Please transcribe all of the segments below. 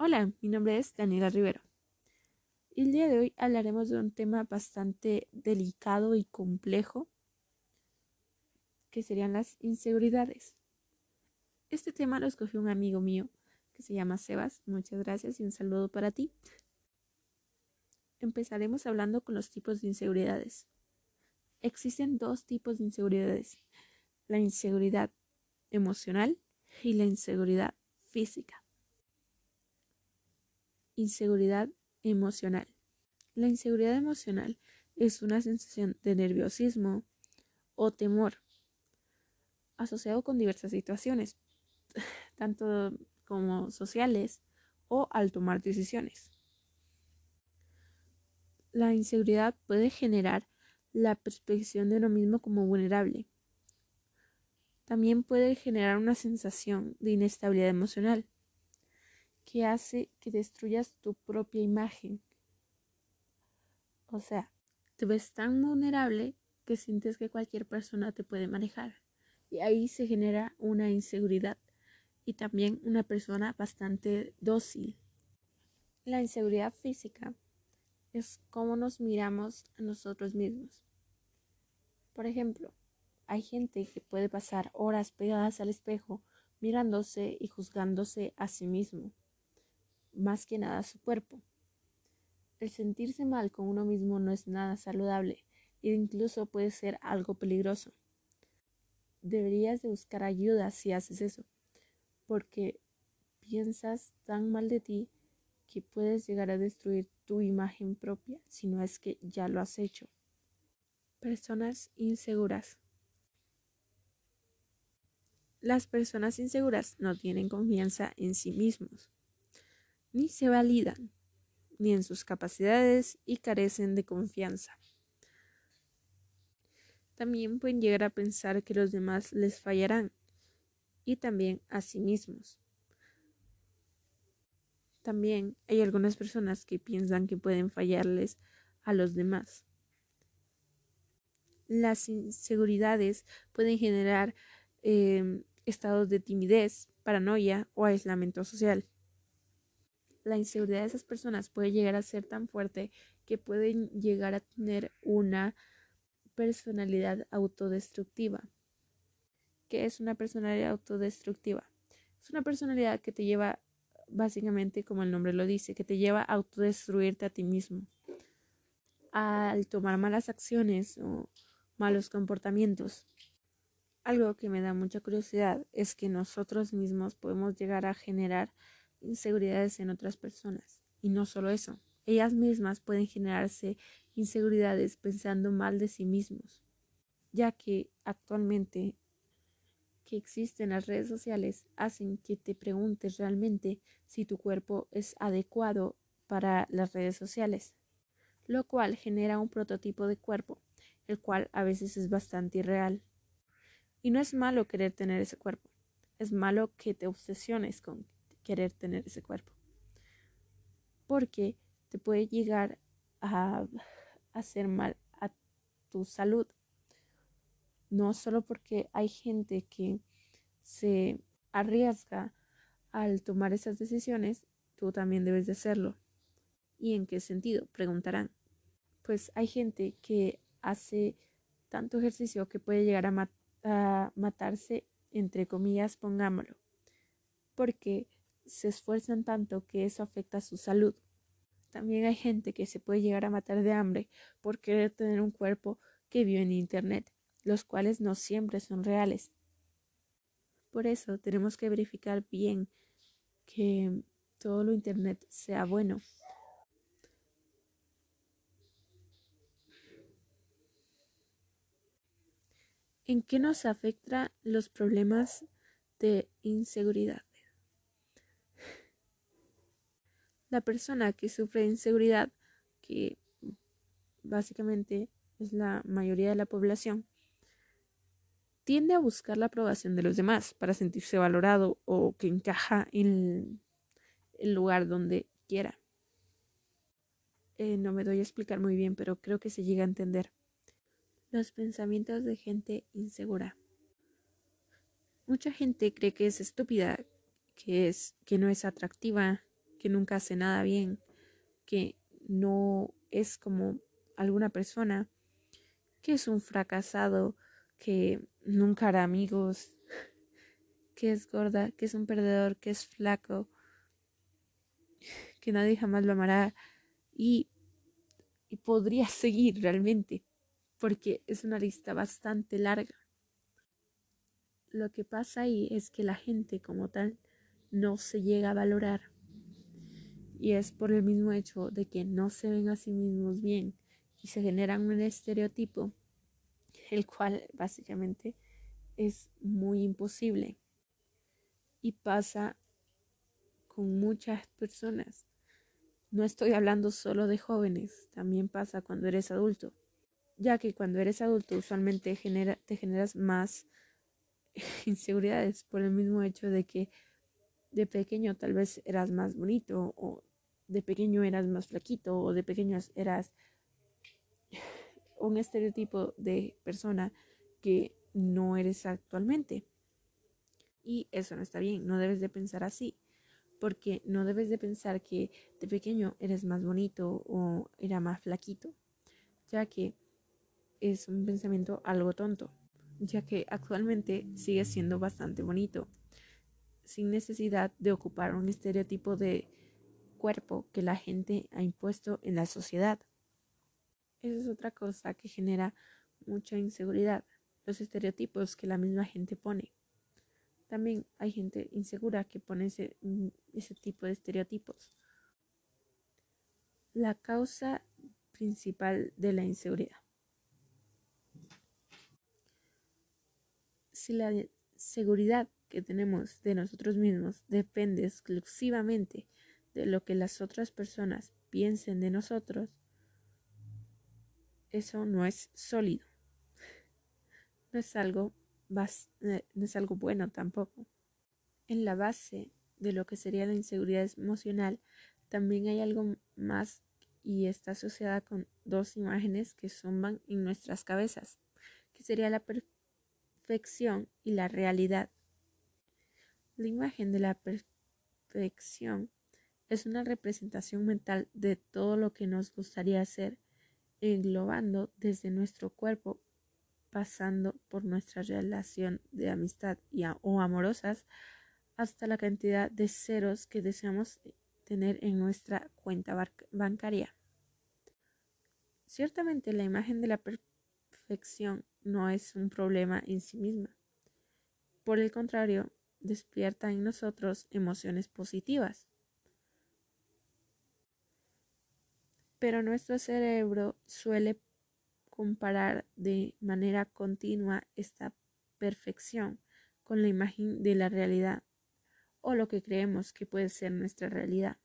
Hola, mi nombre es Daniela Rivero. El día de hoy hablaremos de un tema bastante delicado y complejo, que serían las inseguridades. Este tema lo escogió un amigo mío que se llama Sebas. Muchas gracias y un saludo para ti. Empezaremos hablando con los tipos de inseguridades. Existen dos tipos de inseguridades, la inseguridad emocional y la inseguridad física. Inseguridad emocional. La inseguridad emocional es una sensación de nerviosismo o temor asociado con diversas situaciones, tanto como sociales o al tomar decisiones. La inseguridad puede generar la percepción de uno mismo como vulnerable. También puede generar una sensación de inestabilidad emocional que hace que destruyas tu propia imagen. O sea, te ves tan vulnerable que sientes que cualquier persona te puede manejar. Y ahí se genera una inseguridad y también una persona bastante dócil. La inseguridad física es cómo nos miramos a nosotros mismos. Por ejemplo, hay gente que puede pasar horas pegadas al espejo mirándose y juzgándose a sí mismo más que nada su cuerpo. El sentirse mal con uno mismo no es nada saludable e incluso puede ser algo peligroso. Deberías de buscar ayuda si haces eso, porque piensas tan mal de ti que puedes llegar a destruir tu imagen propia si no es que ya lo has hecho. Personas inseguras. Las personas inseguras no tienen confianza en sí mismos ni se validan, ni en sus capacidades y carecen de confianza. También pueden llegar a pensar que los demás les fallarán y también a sí mismos. También hay algunas personas que piensan que pueden fallarles a los demás. Las inseguridades pueden generar eh, estados de timidez, paranoia o aislamiento social la inseguridad de esas personas puede llegar a ser tan fuerte que pueden llegar a tener una personalidad autodestructiva. ¿Qué es una personalidad autodestructiva? Es una personalidad que te lleva, básicamente, como el nombre lo dice, que te lleva a autodestruirte a ti mismo. Al tomar malas acciones o malos comportamientos. Algo que me da mucha curiosidad es que nosotros mismos podemos llegar a generar inseguridades en otras personas. Y no solo eso, ellas mismas pueden generarse inseguridades pensando mal de sí mismos, ya que actualmente que existen las redes sociales hacen que te preguntes realmente si tu cuerpo es adecuado para las redes sociales, lo cual genera un prototipo de cuerpo, el cual a veces es bastante irreal. Y no es malo querer tener ese cuerpo, es malo que te obsesiones con querer tener ese cuerpo. Porque te puede llegar a hacer mal a tu salud. No solo porque hay gente que se arriesga al tomar esas decisiones, tú también debes de hacerlo. ¿Y en qué sentido? Preguntarán. Pues hay gente que hace tanto ejercicio que puede llegar a, a matarse, entre comillas, pongámoslo. Porque se esfuerzan tanto que eso afecta a su salud. También hay gente que se puede llegar a matar de hambre por querer tener un cuerpo que vio en Internet, los cuales no siempre son reales. Por eso tenemos que verificar bien que todo lo Internet sea bueno. ¿En qué nos afecta los problemas de inseguridad? La persona que sufre de inseguridad, que básicamente es la mayoría de la población, tiende a buscar la aprobación de los demás para sentirse valorado o que encaja en el lugar donde quiera. Eh, no me doy a explicar muy bien, pero creo que se llega a entender. Los pensamientos de gente insegura. Mucha gente cree que es estúpida, que es que no es atractiva, que nunca hace nada bien, que no es como alguna persona, que es un fracasado, que nunca hará amigos, que es gorda, que es un perdedor, que es flaco, que nadie jamás lo amará y, podría seguir realmente, porque es una lista bastante larga. Lo que pasa ahí es que la gente como tal no se llega a valorar. Y es por el mismo hecho de que no se ven a sí mismos bien y se generan un estereotipo, el cual básicamente es muy imposible. Y pasa con muchas personas. No estoy hablando solo de jóvenes, también pasa cuando eres adulto, ya que cuando eres adulto usualmente genera, te generas más inseguridades por el mismo hecho de que de pequeño tal vez eras más bonito o de pequeño eras más flaquito o de pequeño eras un estereotipo de persona que no eres actualmente. Y eso no está bien, no debes de pensar así, porque no debes de pensar que de pequeño eres más bonito o era más flaquito, ya que es un pensamiento algo tonto ya que actualmente sigue siendo bastante bonito, sin necesidad de ocupar un estereotipo de cuerpo que la gente ha impuesto en la sociedad. Esa es otra cosa que genera mucha inseguridad, los estereotipos que la misma gente pone. También hay gente insegura que pone ese, ese tipo de estereotipos. La causa principal de la inseguridad. si la seguridad que tenemos de nosotros mismos depende exclusivamente de lo que las otras personas piensen de nosotros, eso no es sólido. No es algo, eh, no es algo bueno tampoco. En la base de lo que sería la inseguridad emocional también hay algo más y está asociada con dos imágenes que suman en nuestras cabezas, que sería la perfección y la realidad. La imagen de la perfección es una representación mental de todo lo que nos gustaría ser, englobando desde nuestro cuerpo, pasando por nuestra relación de amistad y o amorosas, hasta la cantidad de ceros que deseamos tener en nuestra cuenta bancaria. Ciertamente la imagen de la perfección no es un problema en sí misma. Por el contrario, despierta en nosotros emociones positivas. Pero nuestro cerebro suele comparar de manera continua esta perfección con la imagen de la realidad o lo que creemos que puede ser nuestra realidad.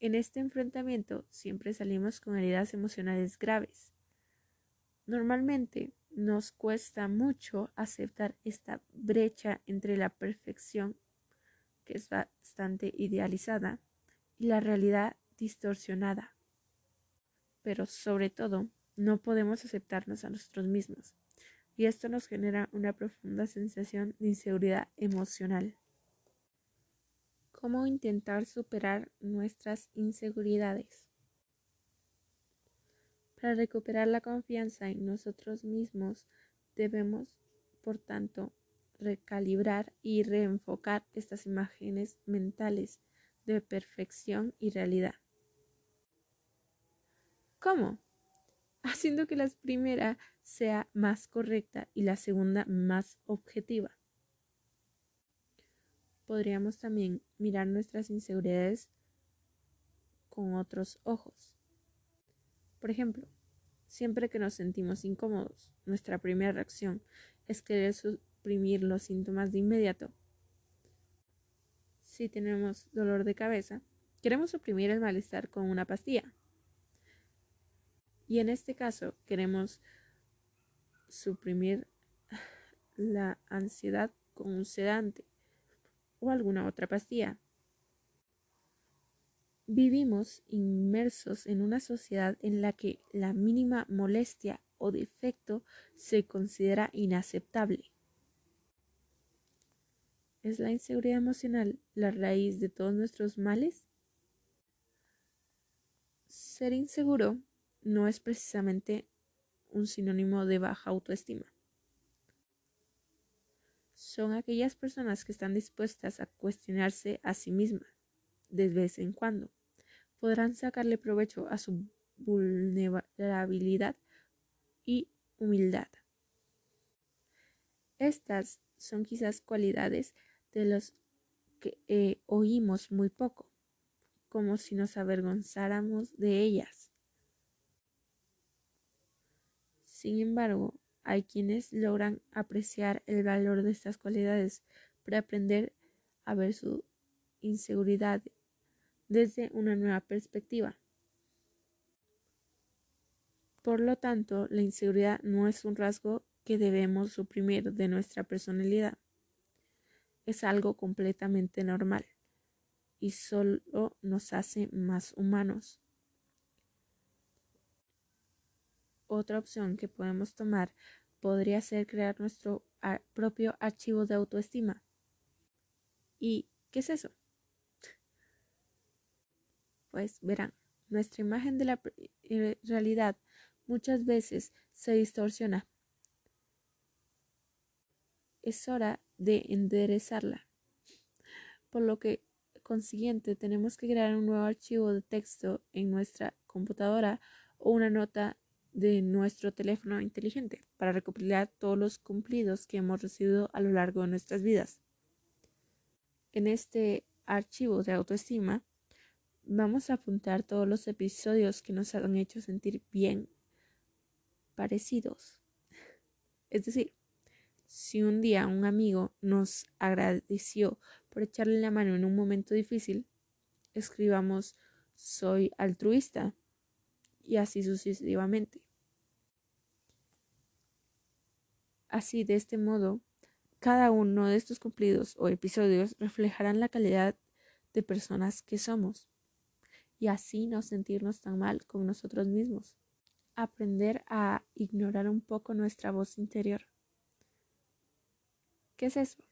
En este enfrentamiento siempre salimos con heridas emocionales graves. Normalmente nos cuesta mucho aceptar esta brecha entre la perfección, que es bastante idealizada, y la realidad distorsionada. Pero sobre todo, no podemos aceptarnos a nosotros mismos, y esto nos genera una profunda sensación de inseguridad emocional cómo intentar superar nuestras inseguridades. Para recuperar la confianza en nosotros mismos debemos, por tanto, recalibrar y reenfocar estas imágenes mentales de perfección y realidad. ¿Cómo? Haciendo que la primera sea más correcta y la segunda más objetiva podríamos también mirar nuestras inseguridades con otros ojos. Por ejemplo, siempre que nos sentimos incómodos, nuestra primera reacción es querer suprimir los síntomas de inmediato. Si tenemos dolor de cabeza, queremos suprimir el malestar con una pastilla. Y en este caso queremos suprimir la ansiedad con un sedante o alguna otra pastilla. Vivimos inmersos en una sociedad en la que la mínima molestia o defecto se considera inaceptable. ¿Es la inseguridad emocional la raíz de todos nuestros males? Ser inseguro no es precisamente un sinónimo de baja autoestima. Son aquellas personas que están dispuestas a cuestionarse a sí mismas de vez en cuando. Podrán sacarle provecho a su vulnerabilidad y humildad. Estas son quizás cualidades de los que eh, oímos muy poco, como si nos avergonzáramos de ellas. Sin embargo, hay quienes logran apreciar el valor de estas cualidades para aprender a ver su inseguridad desde una nueva perspectiva. Por lo tanto, la inseguridad no es un rasgo que debemos suprimir de nuestra personalidad. Es algo completamente normal y solo nos hace más humanos. Otra opción que podemos tomar podría ser crear nuestro propio archivo de autoestima. ¿Y qué es eso? Pues verán, nuestra imagen de la eh, realidad muchas veces se distorsiona. Es hora de enderezarla. Por lo que, consiguiente, tenemos que crear un nuevo archivo de texto en nuestra computadora o una nota de nuestro teléfono inteligente para recopilar todos los cumplidos que hemos recibido a lo largo de nuestras vidas. En este archivo de autoestima vamos a apuntar todos los episodios que nos han hecho sentir bien parecidos. Es decir, si un día un amigo nos agradeció por echarle la mano en un momento difícil, escribamos soy altruista y así sucesivamente. Así, de este modo, cada uno de estos cumplidos o episodios reflejarán la calidad de personas que somos y así no sentirnos tan mal con nosotros mismos. Aprender a ignorar un poco nuestra voz interior. ¿Qué es eso?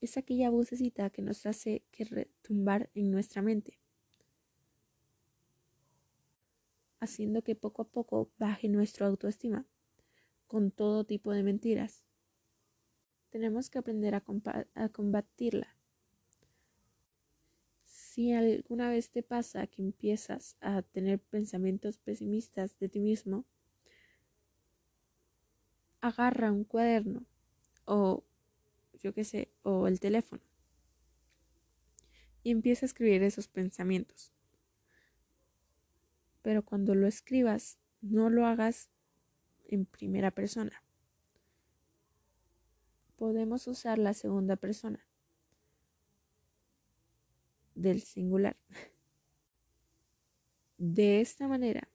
Es aquella vocecita que nos hace que retumbar en nuestra mente haciendo que poco a poco baje nuestra autoestima con todo tipo de mentiras. Tenemos que aprender a, combatirla. Si alguna vez te pasa que empiezas a tener pensamientos pesimistas de ti mismo, agarra un cuaderno o yo qué sé, o el teléfono y empieza a escribir esos pensamientos pero cuando lo escribas no lo hagas en primera persona. Podemos usar la segunda persona del singular. De esta manera,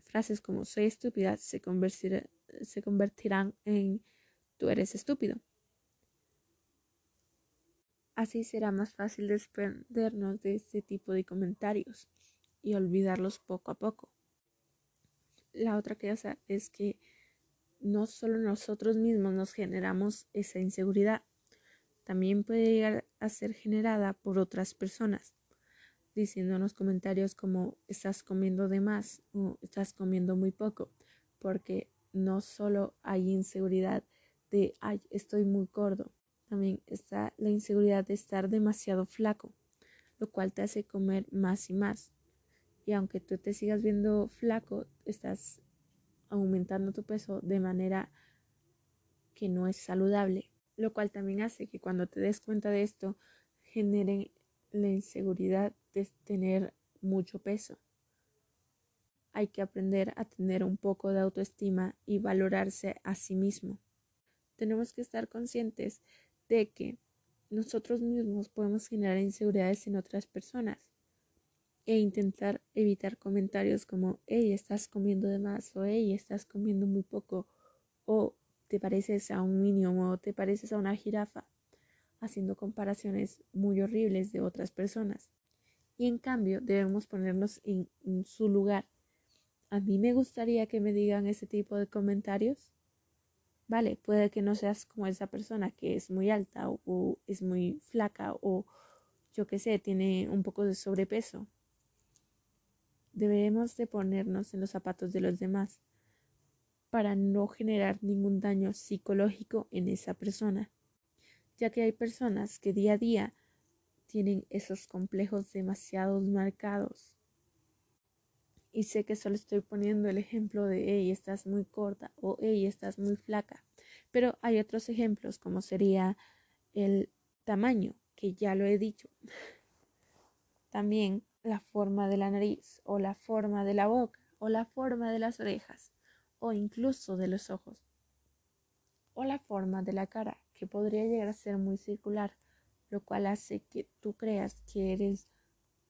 frases como soy estúpida se, se convertirán en tú eres estúpido. Así será más fácil desprendernos de este tipo de comentarios y olvidarlos poco a poco. La otra cosa es que no solo nosotros mismos nos generamos esa inseguridad, también puede llegar a ser generada por otras personas, diciéndonos comentarios como estás comiendo de más o estás comiendo muy poco, porque no solo hay inseguridad de ay, estoy muy gordo, también está la inseguridad de estar demasiado flaco, lo cual te hace comer más y más y aunque tú te sigas viendo flaco, estás aumentando tu peso de manera que no es saludable, lo cual también hace que cuando te des cuenta de esto genere la inseguridad de tener mucho peso. Hay que aprender a tener un poco de autoestima y valorarse a sí mismo. Tenemos que estar conscientes de que nosotros mismos podemos generar inseguridades en otras personas e intentar evitar comentarios como hey estás comiendo de más o hey estás comiendo muy poco o te pareces a un niño o te pareces a una jirafa haciendo comparaciones muy horribles de otras personas y en cambio debemos ponernos en su lugar a mí me gustaría que me digan ese tipo de comentarios Vale, puede que no seas como esa persona que es muy alta o, es muy flaca o yo qué sé, tiene un poco de sobrepeso. Debemos de ponernos en los zapatos de los demás para no generar ningún daño psicológico en esa persona, ya que hay personas que día a día tienen esos complejos demasiado marcados. Y sé que solo estoy poniendo el ejemplo de, hey, estás muy corta o hey, estás muy flaca. Pero hay otros ejemplos como sería el tamaño, que ya lo he dicho. También la forma de la nariz o la forma de la boca o la forma de las orejas o incluso de los ojos o la forma de la cara que podría llegar a ser muy circular lo cual hace que tú creas que eres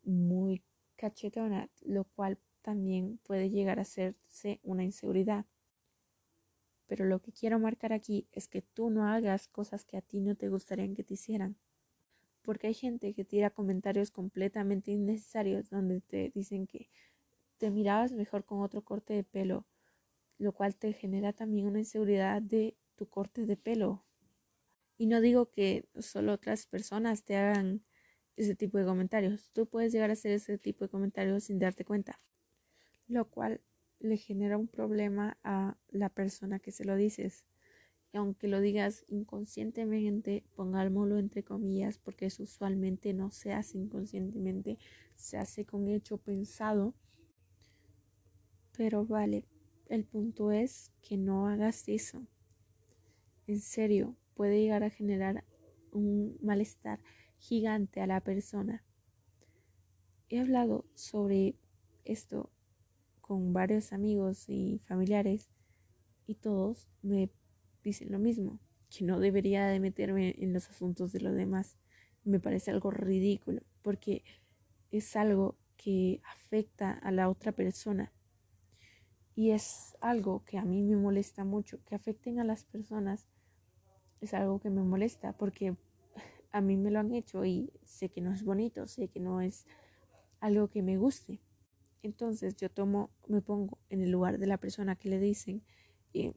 muy cachetona, lo cual también puede llegar a hacerse una inseguridad. Pero lo que quiero marcar aquí es que tú no hagas cosas que a ti no te gustarían que te hicieran. Porque hay gente que tira comentarios completamente innecesarios donde te dicen que te mirabas mejor con otro corte de pelo, lo cual te genera también una inseguridad de tu corte de pelo. Y no digo que solo otras personas te hagan ese tipo de comentarios. Tú puedes llegar a hacer ese tipo de comentarios sin darte cuenta. Lo cual le genera un problema a la persona que se lo dices. Y aunque lo digas inconscientemente, pongámoslo entre comillas, porque eso usualmente no se hace inconscientemente, se hace con hecho pensado. Pero vale, el punto es que no hagas eso. En serio, puede llegar a generar un malestar gigante a la persona. He hablado sobre esto con varios amigos y familiares y todos me dicen lo mismo, que no debería de meterme en los asuntos de los demás. Me parece algo ridículo porque es algo que afecta a la otra persona. Y es algo que a mí me molesta mucho, que afecten a las personas es algo que me molesta porque a mí me lo han hecho y sé que no es bonito, sé que no es algo que me guste. Entonces yo tomo, me pongo en el lugar de la persona que le dicen y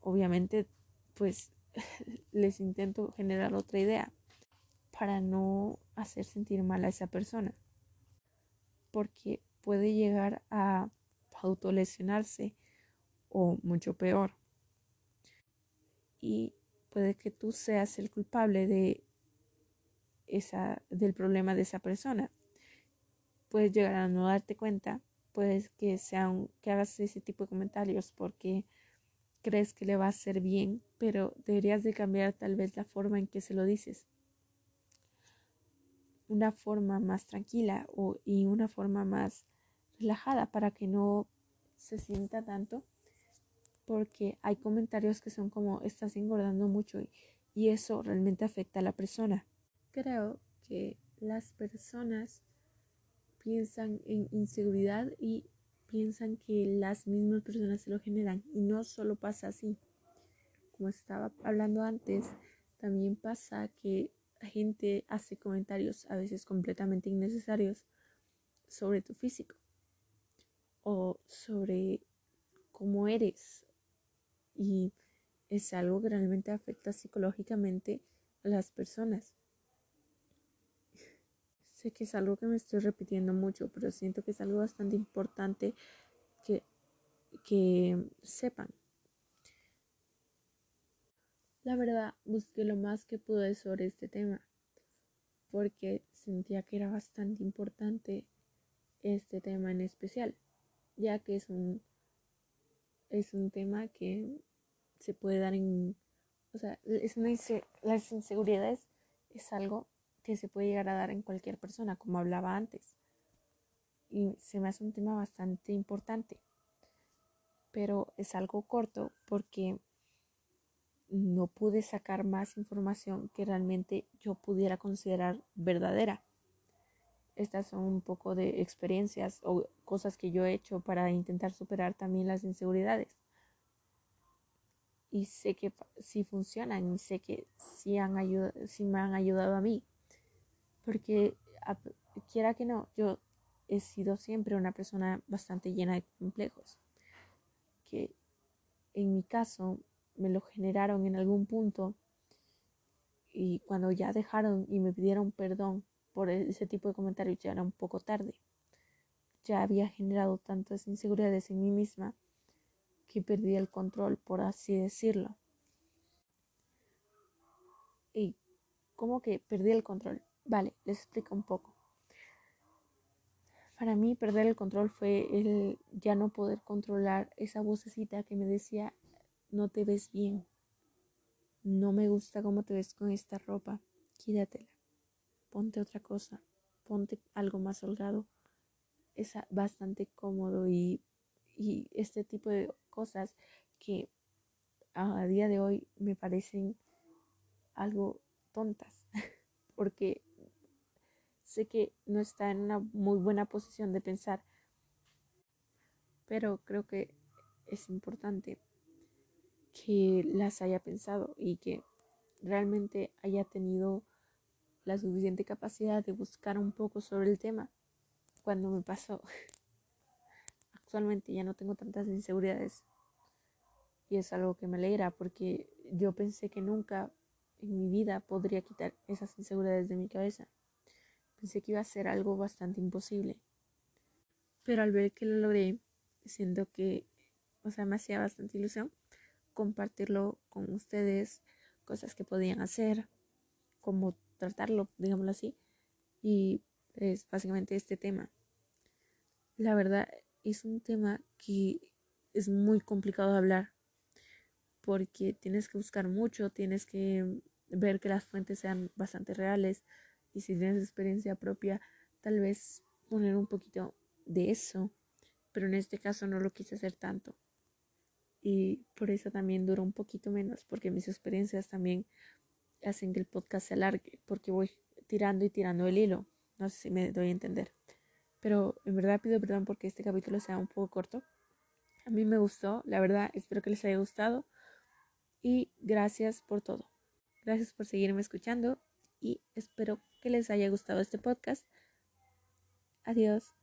obviamente pues les intento generar otra idea para no hacer sentir mal a esa persona. Porque puede llegar a autolesionarse o mucho peor. Y puede que tú seas el culpable de esa, del problema de esa persona. Puedes llegar a no darte cuenta, puedes que, sea que hagas ese tipo de comentarios porque crees que le va a hacer bien, pero deberías de cambiar tal vez la forma en que se lo dices. Una forma más tranquila o, y una forma más relajada para que no se sienta tanto porque hay comentarios que son como estás engordando mucho y, eso realmente afecta a la persona. Creo que las personas piensan en inseguridad y piensan que las mismas personas se lo generan y no solo pasa así. Como estaba hablando antes, también pasa que la gente hace comentarios a veces completamente innecesarios sobre tu físico o sobre cómo eres y es algo que realmente afecta psicológicamente a las personas. Sé que es algo que me estoy repitiendo mucho, pero siento que es algo bastante importante que, que sepan. La verdad, busqué lo más que pude sobre este tema, porque sentía que era bastante importante este tema en especial, ya que es un, es un tema que se puede dar en, o sea, es una, las inseguridades es algo que se puede llegar a dar en cualquier persona, como hablaba antes. Y se me hace un tema bastante importante, pero es algo corto porque no pude sacar más información que realmente yo pudiera considerar verdadera. Estas son un poco de experiencias o cosas que yo he hecho para intentar superar también las inseguridades y sé que sí funcionan y sé que sí, han sí me han ayudado a mí. Porque quiera que no, yo he sido siempre una persona bastante llena de complejos. Que en mi caso me lo generaron en algún punto y cuando ya dejaron y me pidieron perdón por ese tipo de comentarios ya era un poco tarde. Ya había generado tantas inseguridades en mí misma que perdí el control, por así decirlo. ¿Y cómo que perdí el control? Vale, les explico un poco. Para mí perder el control fue el ya no poder controlar esa vocecita que me decía, no te ves bien, no me gusta cómo te ves con esta ropa, quídatela, ponte otra cosa, ponte algo más holgado, es bastante cómodo y, y este tipo de cosas que a día de hoy me parecen algo tontas, porque sé que no está en una muy buena posición de pensar, pero creo que es importante que las haya pensado y que realmente haya tenido la suficiente capacidad de buscar un poco sobre el tema cuando me pasó. Actualmente ya no tengo tantas inseguridades y es algo que me alegra porque yo pensé que nunca en mi vida podría quitar esas inseguridades de mi cabeza. Pensé que iba a ser algo bastante imposible. Pero al ver que lo logré, siento que, o sea, me hacía bastante ilusión compartirlo con ustedes, cosas que podían hacer, cómo tratarlo, digámoslo así. Y es básicamente este tema. La verdad es un tema que es muy complicado de hablar porque tienes que buscar mucho, tienes que ver que las fuentes sean bastante reales y si tienes experiencia propia, tal vez poner un poquito de eso, pero en este caso no lo quise hacer tanto y por eso también duró un poquito menos, porque mis experiencias también hacen que el podcast se alargue, porque voy tirando y tirando el hilo. No sé si me doy a entender. Pero en verdad pido perdón porque este capítulo sea un poco corto. A mí me gustó, la verdad, espero que les haya gustado. Y gracias por todo. Gracias por seguirme escuchando y espero que les haya gustado este podcast. Adiós.